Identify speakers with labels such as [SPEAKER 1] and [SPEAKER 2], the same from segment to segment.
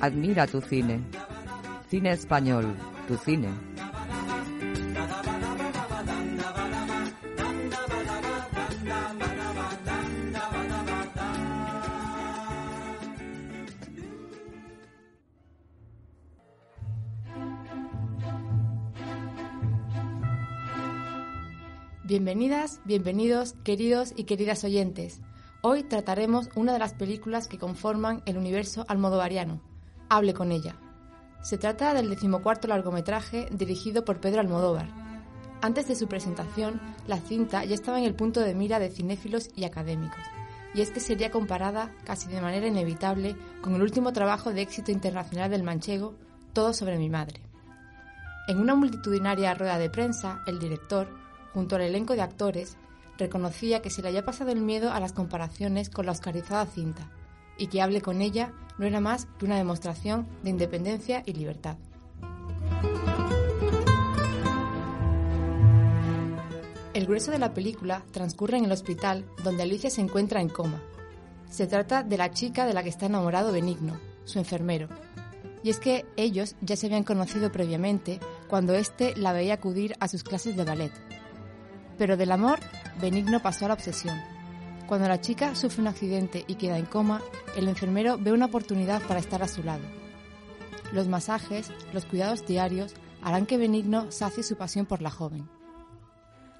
[SPEAKER 1] Admira tu cine. Cine español, tu cine.
[SPEAKER 2] Bienvenidas, bienvenidos, queridos y queridas oyentes. Hoy trataremos una de las películas que conforman el universo almodovariano, Hable con ella. Se trata del decimocuarto largometraje dirigido por Pedro Almodóvar. Antes de su presentación, la cinta ya estaba en el punto de mira de cinéfilos y académicos, y es que sería comparada casi de manera inevitable con el último trabajo de éxito internacional del manchego, Todo sobre mi madre. En una multitudinaria rueda de prensa, el director, junto al elenco de actores, reconocía que se le había pasado el miedo a las comparaciones con la oscarizada cinta, y que hable con ella no era más que una demostración de independencia y libertad. El grueso de la película transcurre en el hospital donde Alicia se encuentra en coma. Se trata de la chica de la que está enamorado Benigno, su enfermero. Y es que ellos ya se habían conocido previamente cuando éste la veía acudir a sus clases de ballet. Pero del amor, Benigno pasó a la obsesión cuando la chica sufre un accidente y queda en coma, el enfermero ve una oportunidad para estar a su lado. Los masajes, los cuidados diarios harán que Benigno sacie su pasión por la joven.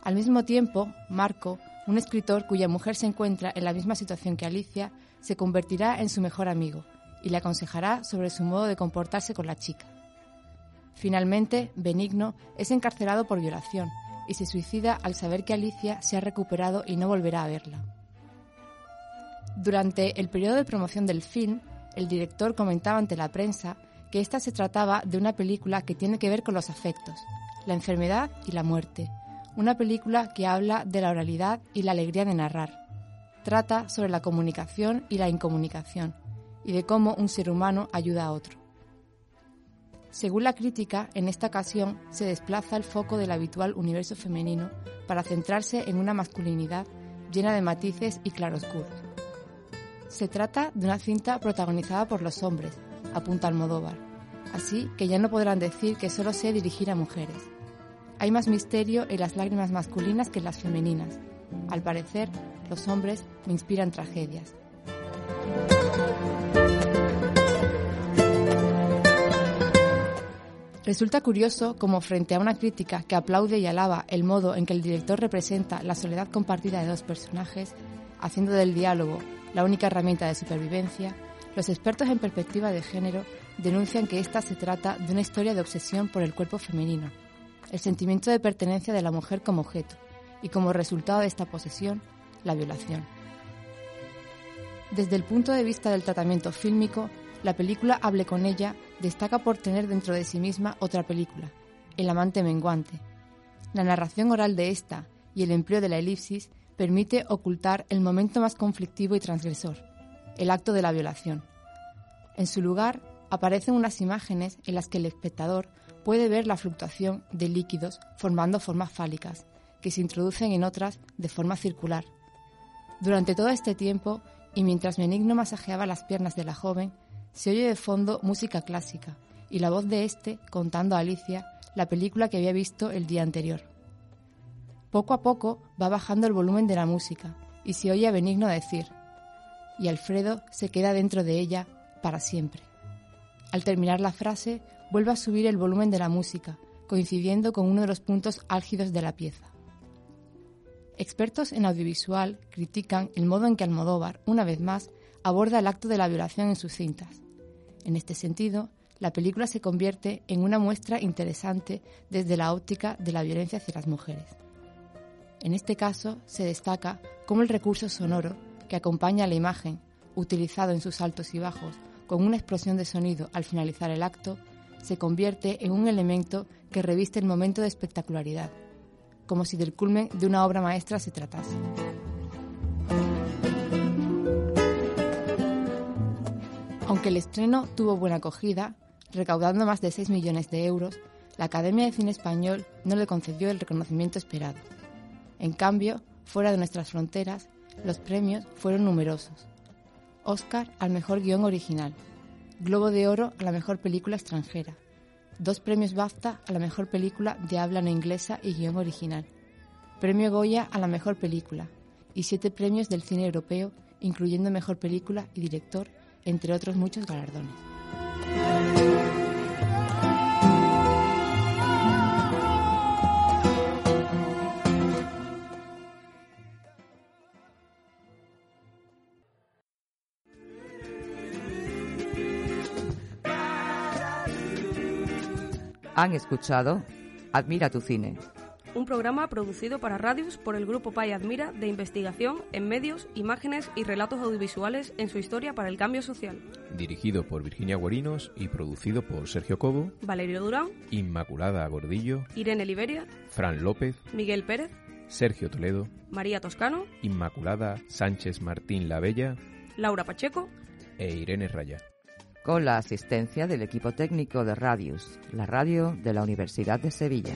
[SPEAKER 2] Al mismo tiempo, Marco, un escritor cuya mujer se encuentra en la misma situación que Alicia, se convertirá en su mejor amigo y le aconsejará sobre su modo de comportarse con la chica. Finalmente, Benigno es encarcelado por violación y se suicida al saber que Alicia se ha recuperado y no volverá a verla. Durante el periodo de promoción del film, el director comentaba ante la prensa que esta se trataba de una película que tiene que ver con los afectos, la enfermedad y la muerte, una película que habla de la oralidad y la alegría de narrar. Trata sobre la comunicación y la incomunicación, y de cómo un ser humano ayuda a otro. Según la crítica, en esta ocasión se desplaza el foco del habitual universo femenino para centrarse en una masculinidad llena de matices y claroscuros. Se trata de una cinta protagonizada por los hombres, apunta Almodóvar, así que ya no podrán decir que solo sé dirigir a mujeres. Hay más misterio en las lágrimas masculinas que en las femeninas. Al parecer, los hombres me inspiran tragedias. Resulta curioso como frente a una crítica que aplaude y alaba el modo en que el director representa la soledad compartida de dos personajes, haciendo del diálogo la única herramienta de supervivencia, los expertos en perspectiva de género denuncian que esta se trata de una historia de obsesión por el cuerpo femenino, el sentimiento de pertenencia de la mujer como objeto y como resultado de esta posesión, la violación. Desde el punto de vista del tratamiento fílmico, la película Hable con ella destaca por tener dentro de sí misma otra película, El amante menguante. La narración oral de esta y el empleo de la elipsis permite ocultar el momento más conflictivo y transgresor, el acto de la violación. En su lugar, aparecen unas imágenes en las que el espectador puede ver la fluctuación de líquidos formando formas fálicas, que se introducen en otras de forma circular. Durante todo este tiempo, y mientras Benigno masajeaba las piernas de la joven, se oye de fondo música clásica y la voz de éste contando a Alicia la película que había visto el día anterior. Poco a poco va bajando el volumen de la música y se oye a Benigno decir, y Alfredo se queda dentro de ella para siempre. Al terminar la frase, vuelve a subir el volumen de la música, coincidiendo con uno de los puntos álgidos de la pieza. Expertos en audiovisual critican el modo en que Almodóvar, una vez más, aborda el acto de la violación en sus cintas. En este sentido, la película se convierte en una muestra interesante desde la óptica de la violencia hacia las mujeres. En este caso, se destaca cómo el recurso sonoro que acompaña a la imagen, utilizado en sus altos y bajos, con una explosión de sonido al finalizar el acto, se convierte en un elemento que reviste el momento de espectacularidad, como si del culmen de una obra maestra se tratase. Aunque el estreno tuvo buena acogida, recaudando más de 6 millones de euros, la Academia de Cine Español no le concedió el reconocimiento esperado. En cambio, fuera de nuestras fronteras, los premios fueron numerosos. Oscar al mejor guion original, Globo de Oro a la mejor película extranjera, dos premios BAFTA a la mejor película de habla no inglesa y guion original, premio Goya a la mejor película y siete premios del cine europeo, incluyendo mejor película y director, entre otros muchos galardones.
[SPEAKER 1] Han escuchado Admira tu cine.
[SPEAKER 3] Un programa producido para radios por el Grupo PAI Admira de investigación en medios, imágenes y relatos audiovisuales en su historia para el cambio social.
[SPEAKER 4] Dirigido por Virginia Guarinos y producido por Sergio Cobo,
[SPEAKER 3] Valerio Durán,
[SPEAKER 4] Inmaculada Gordillo,
[SPEAKER 3] Irene Liberia,
[SPEAKER 4] Fran López,
[SPEAKER 3] Miguel Pérez,
[SPEAKER 4] Sergio Toledo,
[SPEAKER 3] María Toscano,
[SPEAKER 4] Inmaculada Sánchez Martín Labella.
[SPEAKER 3] Laura Pacheco.
[SPEAKER 4] E Irene Raya.
[SPEAKER 1] Con la asistencia del equipo técnico de Radius, la radio de la Universidad de Sevilla.